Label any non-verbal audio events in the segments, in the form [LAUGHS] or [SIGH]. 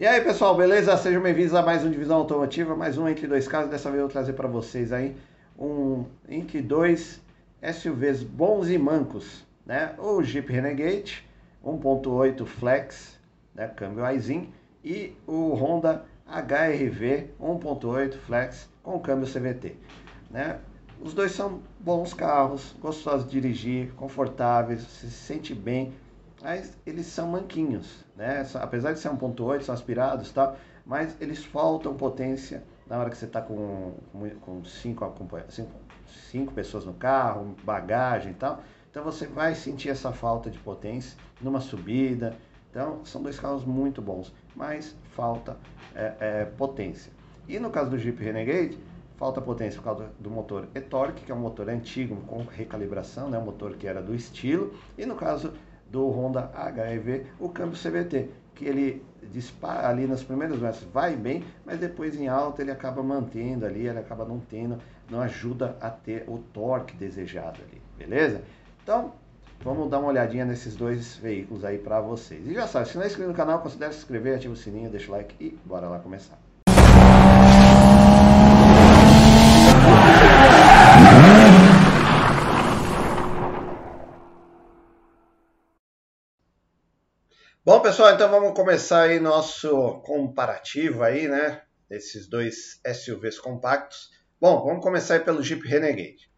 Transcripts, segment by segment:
E aí pessoal, beleza? Sejam bem-vindos a mais um Divisão Automotiva, mais um Entre Dois Carros. Dessa vez eu vou trazer para vocês aí um Entre Dois SUVs bons e mancos, né? O Jeep Renegade 1.8 Flex, né? câmbio Aisin, e o Honda HRV 1.8 Flex com câmbio CVT, né? Os dois são bons carros, gostosos de dirigir, confortáveis, se sente bem, mas eles são manquinhos, né? Apesar de ser 1.8, são aspirados, tá? Mas eles faltam potência na hora que você está com, com cinco, cinco, cinco pessoas no carro, bagagem e tal. Então você vai sentir essa falta de potência numa subida. Então são dois carros muito bons, mas falta é, é, potência. E no caso do Jeep Renegade, falta potência por causa do motor e-torque, que é um motor antigo com recalibração, né? um motor que era do estilo. E no caso do Honda HRV, o câmbio CVT, que ele dispara ali nas primeiras vezes vai bem, mas depois em alta ele acaba mantendo ali, ele acaba não tendo, não ajuda a ter o torque desejado ali, beleza? Então, vamos dar uma olhadinha nesses dois veículos aí para vocês. E já sabe, se não é inscrito no canal, considere se inscrever, ativa o sininho, deixa o like e bora lá começar. Bom, pessoal, então vamos começar aí nosso comparativo aí, né? Desses dois SUVs compactos. Bom, vamos começar aí pelo Jeep Renegade.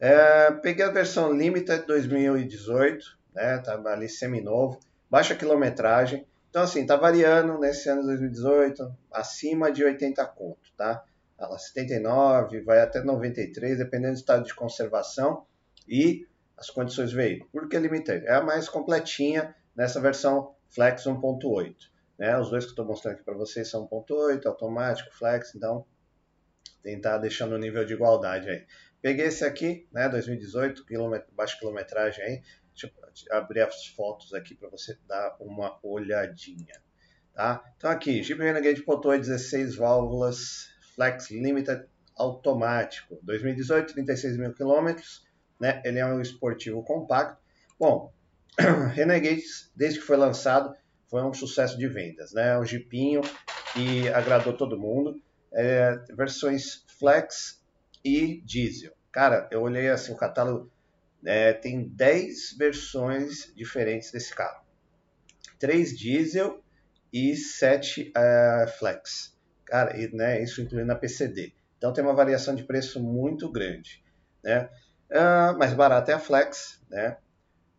É, peguei a versão Limited 2018, né? Tá ali semi-novo, baixa quilometragem. Então, assim, tá variando nesse ano de 2018, acima de 80 conto, tá? Ela 79, vai até 93, dependendo do estado de conservação e as condições do veículo. Por que Limited? É a mais completinha, nessa versão Flex 1.8. Né? Os dois que estou mostrando aqui para vocês são 1.8, automático, Flex, então tentar deixar no nível de igualdade aí. Peguei esse aqui, né, 2018, quilômetro, baixa quilometragem aí. Deixa eu abrir as fotos aqui para você dar uma olhadinha. Tá? Então aqui, Jeep Renegade Potoy 16 válvulas, Flex Limited automático, 2018, 36 mil quilômetros, né? Ele é um esportivo compacto. Bom, [CLEARS THROAT] Renegade, desde que foi lançado, foi um sucesso de vendas, né? Um jipinho que agradou todo mundo. É, versões Flex e Diesel. Cara, eu olhei assim o catálogo, é, tem 10 versões diferentes desse carro. 3 Diesel e 7 é, Flex. Cara, e, né, isso incluindo a PCD. Então tem uma variação de preço muito grande, né? Uh, mais barata é a Flex, né?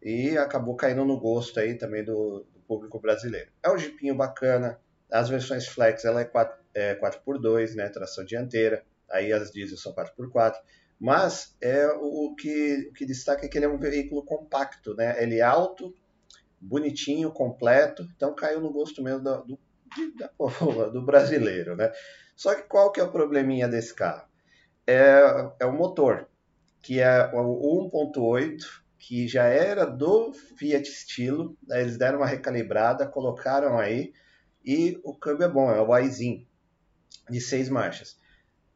E acabou caindo no gosto aí também do, do público brasileiro. É um jipinho bacana, as versões Flex ela é 4, é 4x2, né, tração dianteira, aí as diesel são 4x4, mas é o que, o que destaca é que ele é um veículo compacto, né, ele é alto, bonitinho, completo, então caiu no gosto mesmo do, do, da, do brasileiro, né. Só que qual que é o probleminha desse carro? É, é o motor, que é o 1.8 que já era do Fiat Stilo, né? eles deram uma recalibrada, colocaram aí, e o câmbio é bom, é o Aisin, de seis marchas.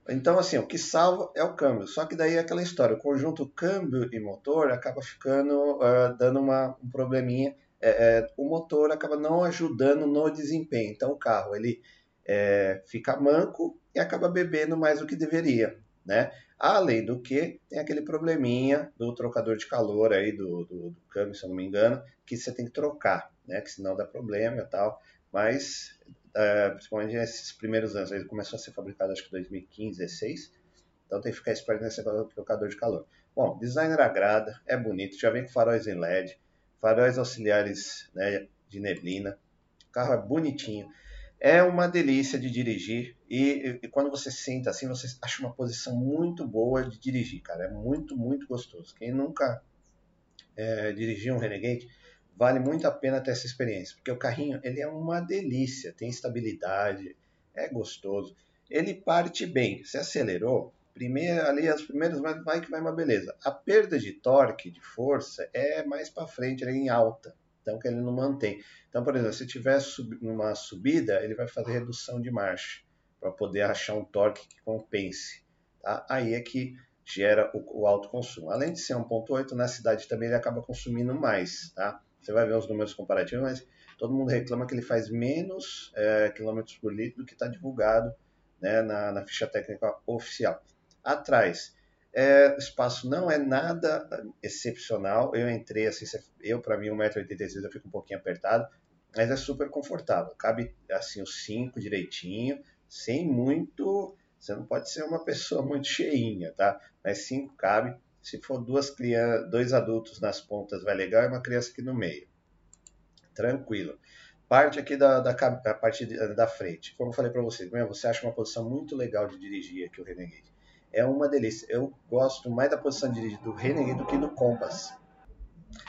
Então, assim, o que salva é o câmbio. Só que daí é aquela história, o conjunto câmbio e motor acaba ficando, uh, dando uma, um probleminha. É, é, o motor acaba não ajudando no desempenho. Então, o carro, ele é, fica manco e acaba bebendo mais do que deveria, né? Além do que, tem aquele probleminha do trocador de calor aí, do, do, do câmbio, se eu não me engano, que você tem que trocar, né? Que senão dá problema e tal. Mas, é, principalmente nesses primeiros anos, ele começou a ser fabricado acho que em 2015, 2016. Então tem que ficar esperto nesse trocador de calor. Bom, designer agrada, é bonito, já vem com faróis em LED, faróis auxiliares né, de neblina. O carro é bonitinho. É uma delícia de dirigir e, e, quando você senta assim, você acha uma posição muito boa de dirigir, cara. É muito, muito gostoso. Quem nunca é, dirigiu um Renegade, vale muito a pena ter essa experiência, porque o carrinho ele é uma delícia, tem estabilidade, é gostoso. Ele parte bem. Se acelerou, primeiro, ali as primeiras vai, vai que vai uma beleza. A perda de torque, de força, é mais para frente, é em alta então que ele não mantém. Então, por exemplo, se tiver sub, uma subida, ele vai fazer redução de marcha para poder achar um torque que compense. Tá? Aí é que gera o, o alto consumo. Além de ser 1.8, na cidade também ele acaba consumindo mais. Tá? Você vai ver os números comparativos, mas todo mundo reclama que ele faz menos é, quilômetros por litro do que está divulgado né, na, na, ficha técnica oficial. Atrás, é, espaço não é nada excepcional. Eu entrei assim, eu para mim 1,86m eu fico um pouquinho apertado, mas é super confortável. Cabe assim os 5 direitinho, sem muito. Você não pode ser uma pessoa muito cheinha, tá? Mas 5 cabe. Se for duas crianças, dois adultos nas pontas, vai legal, e uma criança aqui no meio. Tranquilo. Parte aqui da, da, da parte da frente. Como eu falei para vocês, você acha uma posição muito legal de dirigir aqui o Renegade. É uma delícia. Eu gosto mais da posição de do Renegade do que do Compass.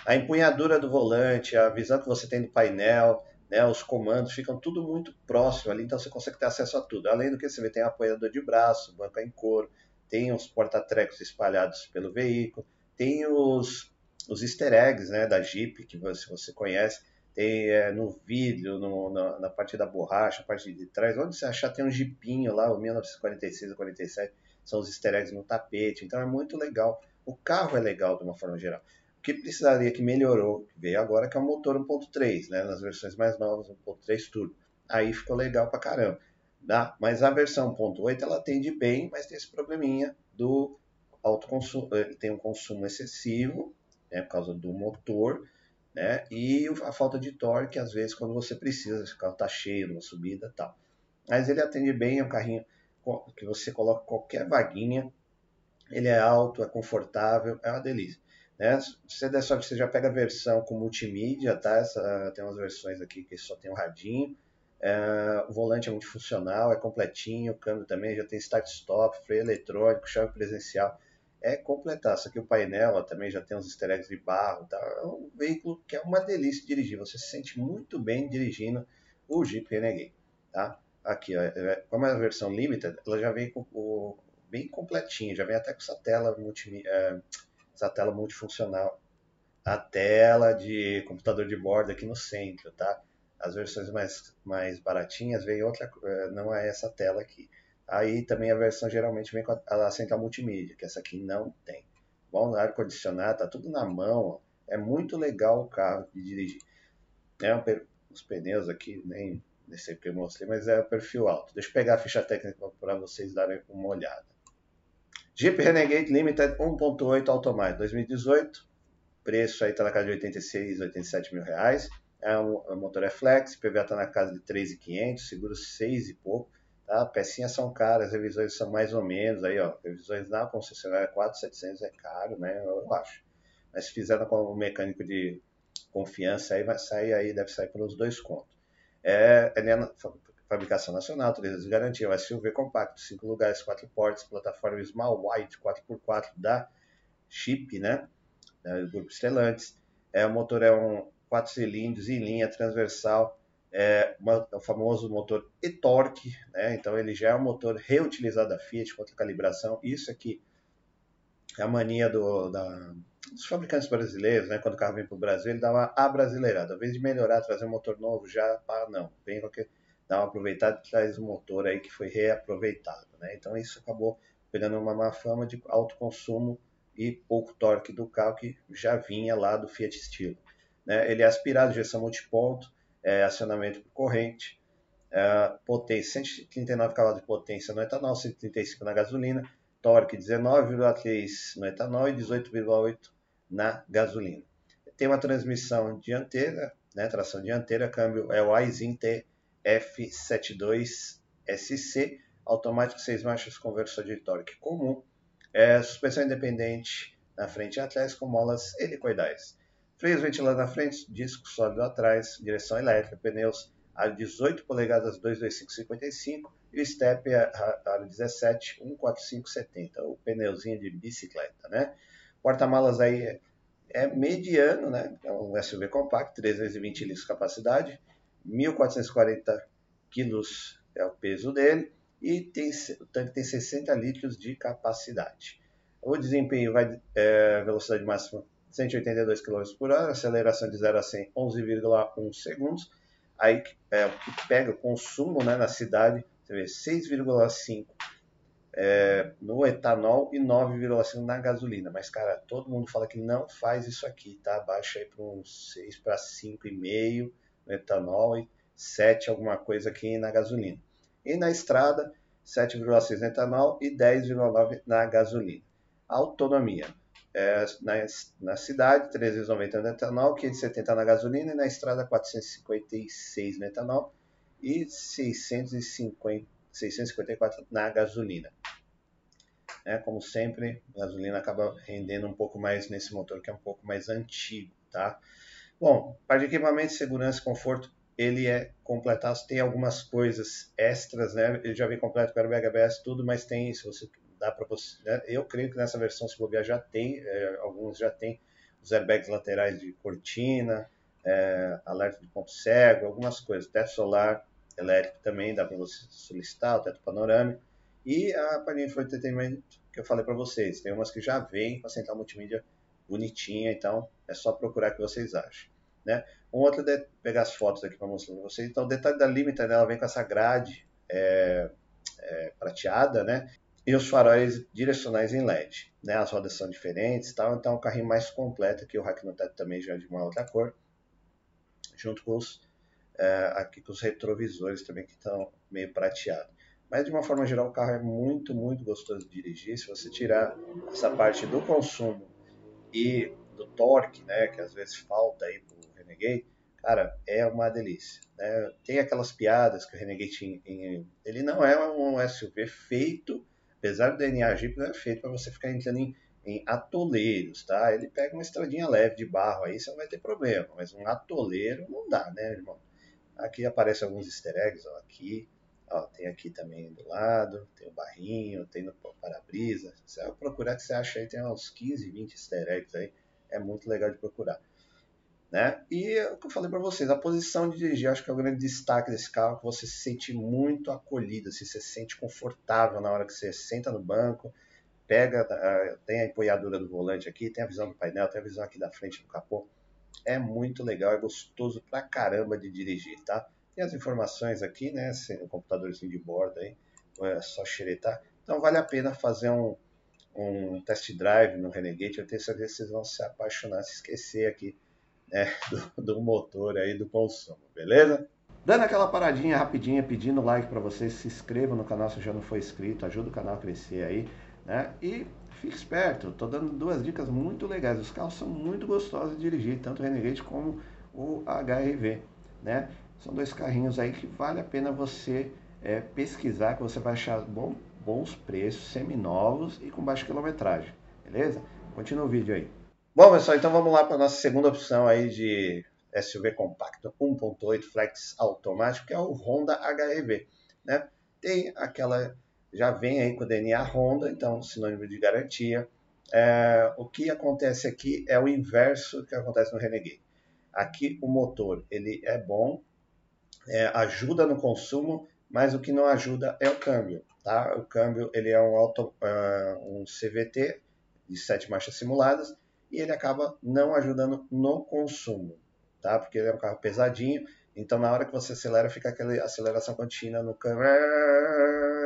A empunhadura do volante, a visão que você tem do painel, né, os comandos ficam tudo muito próximo ali, então você consegue ter acesso a tudo. Além do que você vê, tem apoiador de braço, banco em couro, tem os porta-trecos espalhados pelo veículo, tem os, os easter eggs né, da Jeep, que você, você conhece, tem é, no vidro, no, na, na, parte da borracha, a parte de trás, onde você achar tem um jipinho lá, o 1946 ou 47, são os easter eggs no tapete, então é muito legal. O carro é legal de uma forma geral. O que precisaria que melhorou, que veio agora, que é o motor 1.3, né, nas versões mais novas, 1.3 turbo. Aí ficou legal pra caramba. Tá? Mas a versão 1.8 ela atende bem, mas tem esse probleminha do alto consumo, ele tem um consumo excessivo, né, por causa do motor, né? E a falta de torque, às vezes, quando você precisa, se o carro está cheio numa subida tal. Mas ele atende bem, é um carrinho que você coloca qualquer vaguinha, ele é alto, é confortável, é uma delícia. Né? Você der sorte, você já pega a versão com multimídia, tá? Essa, tem umas versões aqui que só tem um radinho. É, o volante é multifuncional, é completinho, o câmbio também já tem start-stop, freio eletrônico, chave presencial é completar. Isso aqui o painel ó, também já tem uns easter eggs de barro. Tá? É um veículo que é uma delícia dirigir. Você se sente muito bem dirigindo o Jeep Renegade. Tá? Aqui, ó, é, como é a versão Limited, ela já vem com o, bem completinha. Já vem até com essa tela, multi, é, essa tela multifuncional. A tela de computador de bordo aqui no centro. Tá? As versões mais, mais baratinhas vem outra, é, não é essa tela aqui. Aí também a versão geralmente vem com a, a central multimídia, que essa aqui não tem. Bom, ar-condicionado, tá tudo na mão, ó. é muito legal o carro de dirigir. É um, os pneus aqui, nem, nem sei porque eu mostrei, mas é perfil alto. Deixa eu pegar a ficha técnica para vocês darem uma olhada. Jeep Renegade Limited 1.8 automático 2018, preço aí tá na casa de 86, 87 mil reais. É um, o motor é flex, PVA tá na casa de 3.500, seguro 6 e pouco. Tá? Pecinhas são caras, revisões são mais ou menos, aí, ó, revisões na concessionária 4,700 é caro, né, eu acho. Mas se fizer com um mecânico de confiança, aí vai sair, aí deve sair pelos dois contos. É, é fabricação nacional, 3 anos de garantia, o SUV compacto, 5 lugares, 4 portas, plataforma Small White 4x4 da Chip, né, do Grupo Stellantis. É, o motor é um 4 cilindros em linha transversal, é, uma, o famoso motor e-torque, né? então ele já é um motor reutilizado da Fiat contra calibração. Isso aqui é a mania do, da, dos fabricantes brasileiros, né? quando o carro vem para o Brasil, ele dá uma abrasileirada. Ao invés de melhorar, trazer um motor novo, já, ah, não, vem porque dá uma aproveitada e traz um motor aí que foi reaproveitado. Né? Então isso acabou pegando uma má fama de alto consumo e pouco torque do carro que já vinha lá do Fiat Stilo. Né? Ele é aspirado, injeção multiponto, é, acionamento por corrente, é, potência 139 cavalos de potência no etanol, 135 na gasolina, torque 19,3 no etanol e 18,8 na gasolina. Tem uma transmissão dianteira, né, tração dianteira, câmbio é o Aisin TF72SC, automático 6 marchas, conversor de torque comum, é, suspensão independente na frente e atrás com molas helicoidais freios ventilados na frente, disco sólido atrás, direção elétrica, pneus a 18 polegadas 22555 e o step a 17 14570, o pneuzinho de bicicleta, né? Porta-malas aí é, é mediano, né? É um SUV compacto, 320 litros de capacidade, 1440 quilos é o peso dele e tem, o tanque tem 60 litros de capacidade. O desempenho vai é, velocidade máxima 182 km por hora, aceleração de 0 a 100 11,1 segundos. Aí é o que pega o consumo né, na cidade, você vê 6,5 é, no etanol e 9,5 na gasolina. Mas, cara, todo mundo fala que não faz isso aqui, tá? Baixa aí para uns 6 para 5,5 no etanol e 7 alguma coisa aqui na gasolina. E na estrada, 7,6 no etanol e 10,9 na gasolina. Autonomia. É, na, na cidade, 390 no etanol, 570 na gasolina e na estrada 456 no etanol e 650, 654 na gasolina. É, como sempre, a gasolina acaba rendendo um pouco mais nesse motor que é um pouco mais antigo, tá? Bom, para de equipamento, segurança e conforto, ele é completado, tem algumas coisas extras, né? Ele já vem completo com airbag ABS, tudo, mas tem, se você dá para você, né? eu creio que nessa versão se bobear já tem, é, alguns já tem os airbags laterais de cortina, é, alerta de ponto cego, algumas coisas, teto solar elétrico também, dá para você solicitar, o teto panorâmico, e a painel de entretenimento que eu falei para vocês, tem umas que já vem com a central multimídia bonitinha, então é só procurar que vocês achem. Né? Um outro de pegar as fotos aqui para mostrar para vocês. Então, o detalhe da limiter, ela vem com essa grade é, é, prateada, né? E os faróis direcionais em LED, né? As rodas são diferentes, tal. Então, é um carrinho mais completo que o Hacknotet também já é de uma outra cor, junto com os é, aqui com os retrovisores também que estão meio prateados. Mas de uma forma geral, o carro é muito, muito gostoso de dirigir. Se você tirar essa parte do consumo e do torque, né, que às vezes falta aí pro Renegade, cara, é uma delícia. Né? Tem aquelas piadas que o Renegade ele não é um SUV feito, apesar do DNA Jeep, não é feito para você ficar entrando em, em, atoleiros, tá? Ele pega uma estradinha leve de barro aí, você não vai ter problema, mas um atoleiro não dá, né, irmão? Aqui aparecem alguns easter eggs, ó, aqui, ó, tem aqui também do lado, tem o barrinho, tem no para-brisa. Você vai procurar que você acha aí, tem uns 15, 20 easter eggs aí, é muito legal de procurar. Né? E é o que eu falei para vocês, a posição de dirigir, acho que é o grande destaque desse carro, que você se sente muito acolhido, se você se sente confortável na hora que você senta no banco, pega, tem a empunhadura do volante aqui, tem a visão do painel, tem a visão aqui da frente do capô. É muito legal, é gostoso pra caramba de dirigir, tá? Tem as informações aqui, né? O computadorzinho de bordo aí, é só xeretar. Então vale a pena fazer um, um test drive no Renegade, eu tenho certeza que vocês vão se apaixonar, se esquecer aqui né, [LAUGHS] do, do motor aí, do consumo, beleza? Dando aquela paradinha rapidinha, pedindo like para vocês, se inscrevam no canal se já não for inscrito, ajuda o canal a crescer aí, né? E fique esperto, tô dando duas dicas muito legais. Os carros são muito gostosos de dirigir, tanto o Renegade como o HRV, né? São dois carrinhos aí que vale a pena você é, pesquisar, que você vai achar bom, bons preços, seminovos e com baixa quilometragem, beleza? Continua o vídeo aí. Bom, pessoal, então vamos lá para a nossa segunda opção aí de SUV compacto 1.8 flex automático, que é o Honda HEV, né? Tem aquela, já vem aí com o DNA Honda, então sinônimo de garantia. É, o que acontece aqui é o inverso que acontece no Renegade. Aqui o motor ele é bom, é, ajuda no consumo, mas o que não ajuda é o câmbio, tá? O câmbio ele é um, auto, uh, um CVT de sete marchas simuladas e ele acaba não ajudando no consumo, tá? Porque ele é um carro pesadinho, então na hora que você acelera fica aquela aceleração contínua no câmbio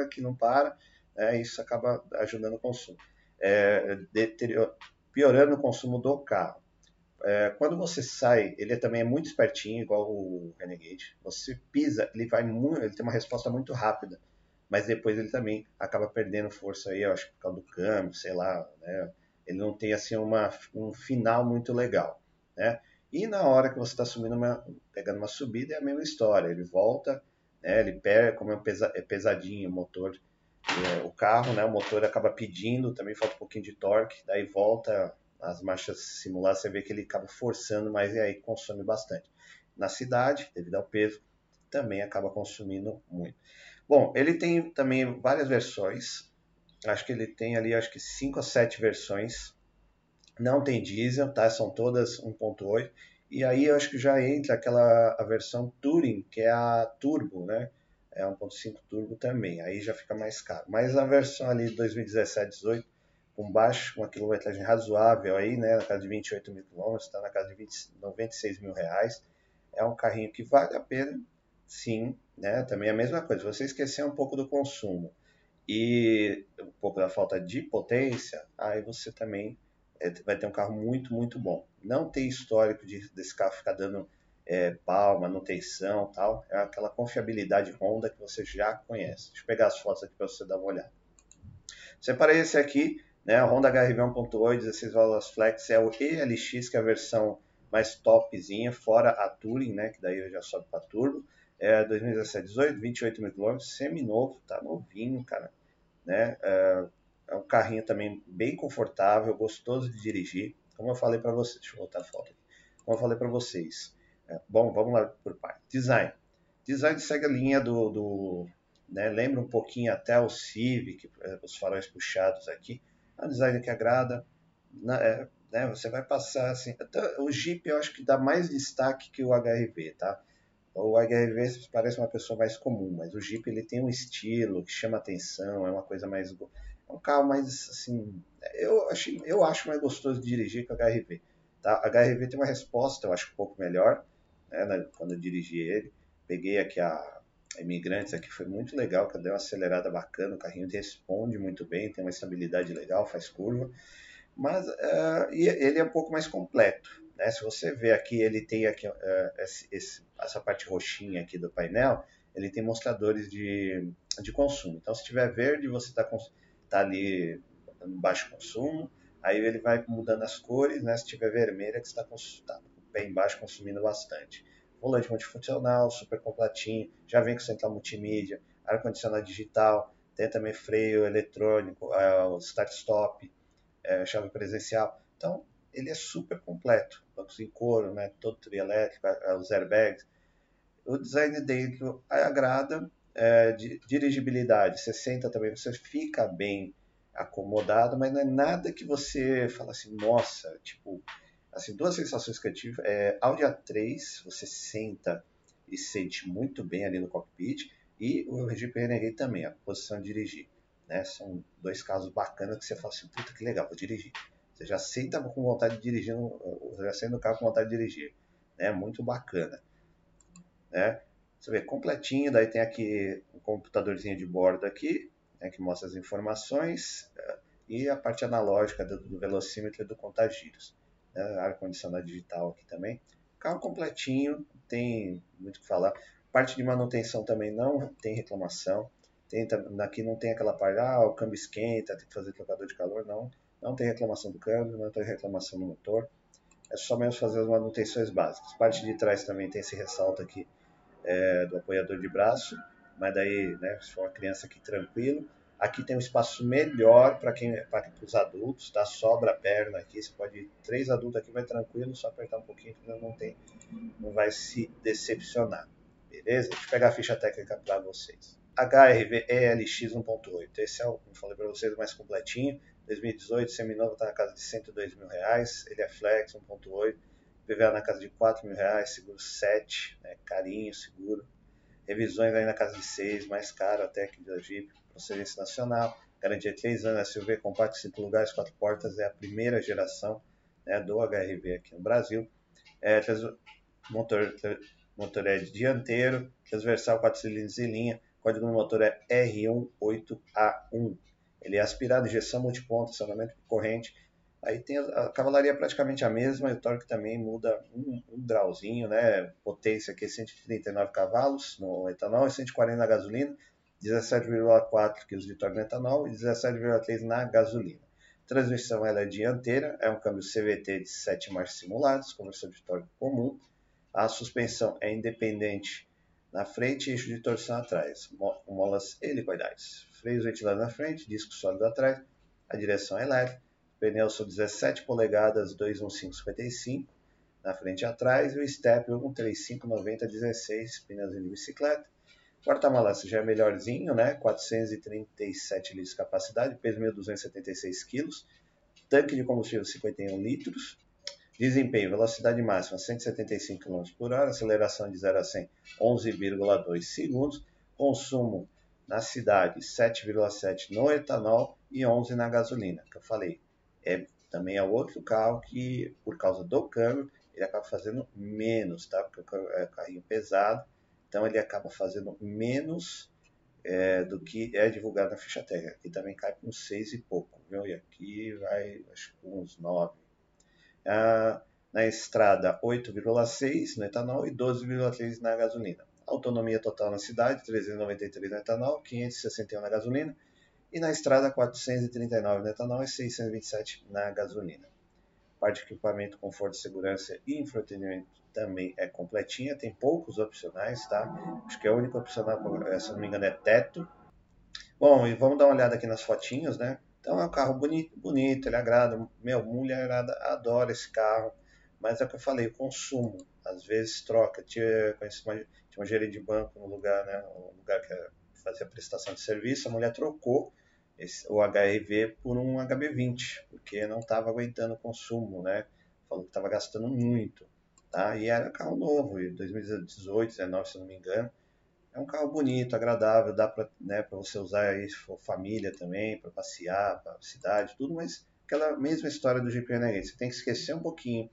que não para, né? Isso acaba ajudando o consumo, é, piorando o consumo do carro. É, quando você sai, ele também é muito espertinho, igual o Renegade. Você pisa, ele vai muito, ele tem uma resposta muito rápida, mas depois ele também acaba perdendo força aí, eu acho por causa do câmbio, sei lá, né? ele não tem assim uma, um final muito legal, né? E na hora que você está subindo uma, pegando uma subida é a mesma história, ele volta, né? Ele pega como é, pesa, é pesadinho o motor, é, o carro, né? O motor acaba pedindo, também falta um pouquinho de torque, daí volta as marchas simuladas, você vê que ele acaba forçando, mas aí consome bastante. Na cidade, devido ao peso, também acaba consumindo muito. Bom, ele tem também várias versões, Acho que ele tem ali, acho que 5 ou 7 versões. Não tem diesel, tá? São todas 1.8. E aí eu acho que já entra aquela a versão Touring, que é a Turbo, né? É 1.5 Turbo também. Aí já fica mais caro. Mas a versão ali 2017-18 com baixo, uma quilometragem razoável aí, né, na casa de 28 mil quilômetros, está na casa de 20, 96 mil reais. É um carrinho que vale a pena, sim, né, também é a mesma coisa. Você esquecer um pouco do consumo e um pouco da falta de potência, aí você também vai ter um carro muito, muito bom. Não tem histórico de, desse carro ficar dando é, pau, manutenção tal, é aquela confiabilidade Honda que você já conhece. Deixa eu pegar as fotos aqui para você dar uma olhada. Separei esse aqui, né, a Honda HRV 1.8, 16 válvulas flex, é o ELX, que é a versão mais topzinha, fora a Touring, né, que daí já sobe para turbo. É 2017, 18, 28 mil quilômetros, semi-novo, tá novinho, cara. Né? É, é um carrinho também bem confortável, gostoso de dirigir. Como eu falei para vocês, deixa eu voltar a foto aqui. Como eu falei para vocês, é, bom, vamos lá por parte. Design. Design segue a linha do, do né, lembra um pouquinho até o Civic, os faróis puxados aqui. É um design que agrada. Né, né, você vai passar assim. o Jeep eu acho que dá mais destaque que o HRV, tá? O HRV parece uma pessoa mais comum, mas o Jeep ele tem um estilo que chama atenção, é uma coisa mais um carro mais assim, eu achei, eu acho mais gostoso de dirigir que o HRV. Tá? A HRV tem uma resposta, eu acho um pouco melhor, né, quando eu dirigi ele. Peguei aqui a Imigrantes aqui, foi muito legal, que eu dei uma acelerada bacana, o carrinho responde muito bem, tem uma estabilidade legal, faz curva, mas uh, ele é um pouco mais completo. Né? Se você ver aqui, ele tem aqui uh, esse, esse, essa parte roxinha aqui do painel, ele tem mostradores de, de consumo. Então, se tiver verde, você está tá ali no baixo consumo, aí ele vai mudando as cores, né? Se tiver vermelha, que está tá bem embaixo consumindo bastante. Volante multifuncional, super completinho, já vem com central multimídia, ar-condicionado digital, tem também freio eletrônico, uh, start-stop, uh, chave presencial. Então, ele é super completo. Bancos em couro, né? todo trielétrico, os airbags. O design dele agrada, é, de, dirigibilidade, você senta também, você fica bem acomodado, mas não é nada que você fala assim, nossa, tipo, assim, duas sensações que eu tive, é, Audi A3, você senta e sente muito bem ali no cockpit, e o Jeep Renegade também, a posição de dirigir, né, são dois carros bacanas que você fala assim, puta que legal, vou dirigir, você já senta com vontade de dirigir, já senta no carro com vontade de dirigir, né, muito bacana, né, você vê completinho, daí tem aqui um computadorzinho de bordo aqui, né, que mostra as informações, eh, e a parte analógica do, do velocímetro e do contagiros. Né, Ar-condicionado digital aqui também. Carro completinho, tem muito o que falar. Parte de manutenção também não tem reclamação. Tem, aqui não tem aquela parte, ah, o câmbio esquenta, tem que fazer trocador de calor, não. Não tem reclamação do câmbio, não tem reclamação do motor. É só mesmo fazer as manutenções básicas. Parte de trás também tem esse ressalto aqui é, do apoiador de braço, mas daí, né, se for uma criança aqui tranquilo. Aqui tem um espaço melhor para quem, para os adultos, tá? Sobra a perna aqui, você pode ir três adultos aqui, vai tranquilo, só apertar um pouquinho, não tem, não vai se decepcionar, beleza? Deixa eu pegar a ficha técnica para vocês. HRV ELX 1.8, esse é o, como falei para vocês, mais completinho. 2018, seminovo está na casa de 102 mil reais, ele é flex 1.8 PVA na casa de 4 mil reais, seguro 7, né, carinho, seguro. Revisões aí na casa de 6, mais caro até que da Jeep, procedência nacional. Garantia de 3 anos, SUV compacto, 5 lugares, 4 portas, é a primeira geração né, do HRV aqui no Brasil. É, motor, motor é dianteiro, transversal 4 cilindros em linha, código do motor é R18A1. Ele é aspirado, injeção multiponto, acionamento corrente, Aí tem a, a, cavalaria praticamente a mesma, e o torque também muda um, um grauzinho, né? Potência aqui 139 cavalos no etanol e 140 na gasolina, 17,4 kg de torque no etanol e 17,3 na gasolina. Transmissão ela é dianteira, é um câmbio CVT de 7 marchas simuladas, conversor de torque comum. A suspensão é independente na frente e eixo de torção atrás, molas helicoidais. Freios ventilados na frente, disco sólido atrás, a direção é elétrica Pneus são 17 polegadas 21555 na frente e atrás e o step 13590 16 pneus de bicicleta. Porta-malas já é melhorzinho, né? 437 litros de capacidade, peso 1.276 kg, tanque de combustível 51 litros, desempenho, velocidade máxima 175 km por hora, aceleração de 0 a 100 11,2 segundos, consumo na cidade 7,7 no etanol e 11 na gasolina, que eu falei é, também é outro carro que, por causa do câmbio, ele acaba fazendo menos, tá? Porque é um carrinho pesado, então ele acaba fazendo menos é, do que é divulgado na ficha técnica. Aqui também cai com 6 e pouco, viu? E aqui vai, acho que uns 9. Ah, Na estrada, 8,6 no etanol e 12,3 na gasolina. Autonomia total na cidade, 393 no etanol, 561 na gasolina. E na estrada, 439 no e 627 na gasolina. Parte de equipamento, conforto, segurança e infotenimento também é completinha. Tem poucos opcionais, tá? Acho que a única opcional, se não me engano, é teto. Bom, e vamos dar uma olhada aqui nas fotinhos, né? Então é um carro bonito, bonito ele agrada. Meu, mulherada adora esse carro. Mas é o que eu falei, o consumo. Às vezes troca. Tinha, uma, tinha uma gerente de banco no lugar, né? Um lugar que fazia prestação de serviço. A mulher trocou esse, o HRV por um HB20, porque não estava aguentando o consumo, né? Falou que estava gastando muito, tá? E era carro novo, 2018, 2019, se não me engano. É um carro bonito, agradável, dá para né, você usar aí for família também, para passear, para cidade, tudo, mas aquela mesma história do Jeep Renegade. Você tem que esquecer um pouquinho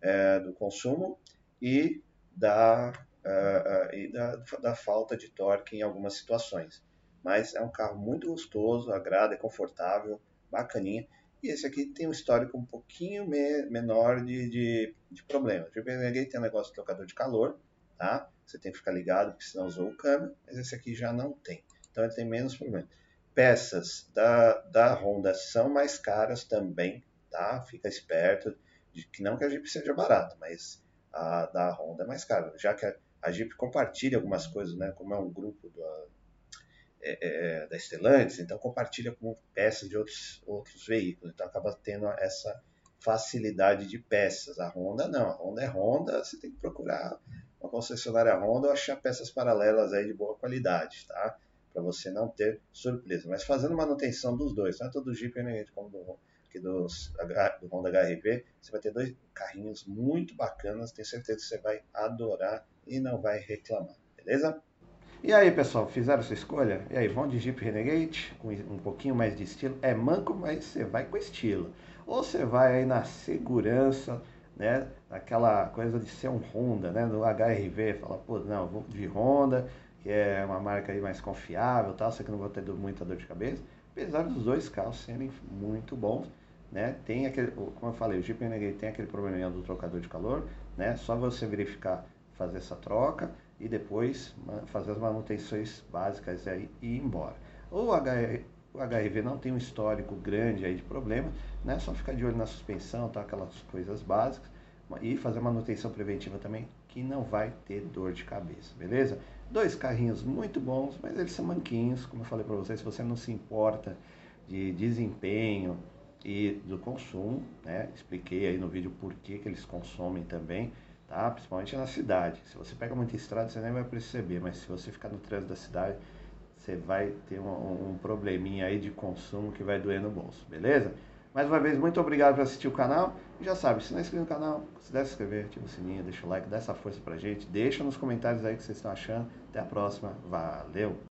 é, do consumo e da, uh, uh, e da, da falta de torque em algumas situações. Mas é um carro muito gostoso, agrada, é confortável, bacaninha. E esse aqui tem um histórico um pouquinho me menor de, de, de problema. O GPNG tem um negócio de trocador de calor, tá? Você tem que ficar ligado, porque senão usou o câmbio, mas esse aqui já não tem. Então ele tem menos problema. Peças da, da Honda são mais caras também, tá? Fica esperto, de que não que a Jeep seja barata, mas a da Honda é mais cara. Já que a, a Jeep compartilha algumas coisas, né? Como é um grupo da, é, é, da Stellantis, então compartilha com peças de outros, outros veículos, então acaba tendo essa facilidade de peças. A Honda não, a Honda é Honda, você tem que procurar uma concessionária Honda ou achar peças paralelas aí de boa qualidade, tá? Para você não ter surpresa. Mas fazendo manutenção dos dois, tanto do Jeep como do, que dos, do Honda HRV, você vai ter dois carrinhos muito bacanas, tenho certeza que você vai adorar e não vai reclamar, beleza? E aí, pessoal, fizeram sua escolha? E aí, vão de Jeep Renegade, com um pouquinho mais de estilo. É manco, mas você vai com estilo. Ou você vai aí na segurança, né? Aquela coisa de ser um Honda, né? No HRV, fala, pô, não, vou de Honda, que é uma marca aí mais confiável, tal, sei que não vou ter muita dor de cabeça. Apesar dos dois carros serem muito bons, né? Tem aquele, como eu falei, o Jeep Renegade tem aquele probleminha do trocador de calor, né? Só você verificar, fazer essa troca e depois fazer as manutenções básicas e ir embora. O, HR, o HRV não tem um histórico grande aí de problema, né? Só ficar de olho na suspensão, tá? aquelas coisas básicas e fazer manutenção preventiva também, que não vai ter dor de cabeça, beleza? Dois carrinhos muito bons, mas eles são manquinhos, como eu falei para vocês, se você não se importa de desempenho e do consumo, né? Expliquei aí no vídeo por que, que eles consomem também tá? Principalmente na cidade. Se você pega muita estrada, você nem vai perceber, mas se você ficar no trânsito da cidade, você vai ter um, um probleminha aí de consumo que vai doer no bolso, beleza? Mais uma vez, muito obrigado por assistir o canal. E já sabe, se não é inscrito no canal, considere se inscrever, ativa o sininho, deixa o like, dá essa força pra gente. Deixa nos comentários aí o que vocês estão achando. Até a próxima. Valeu!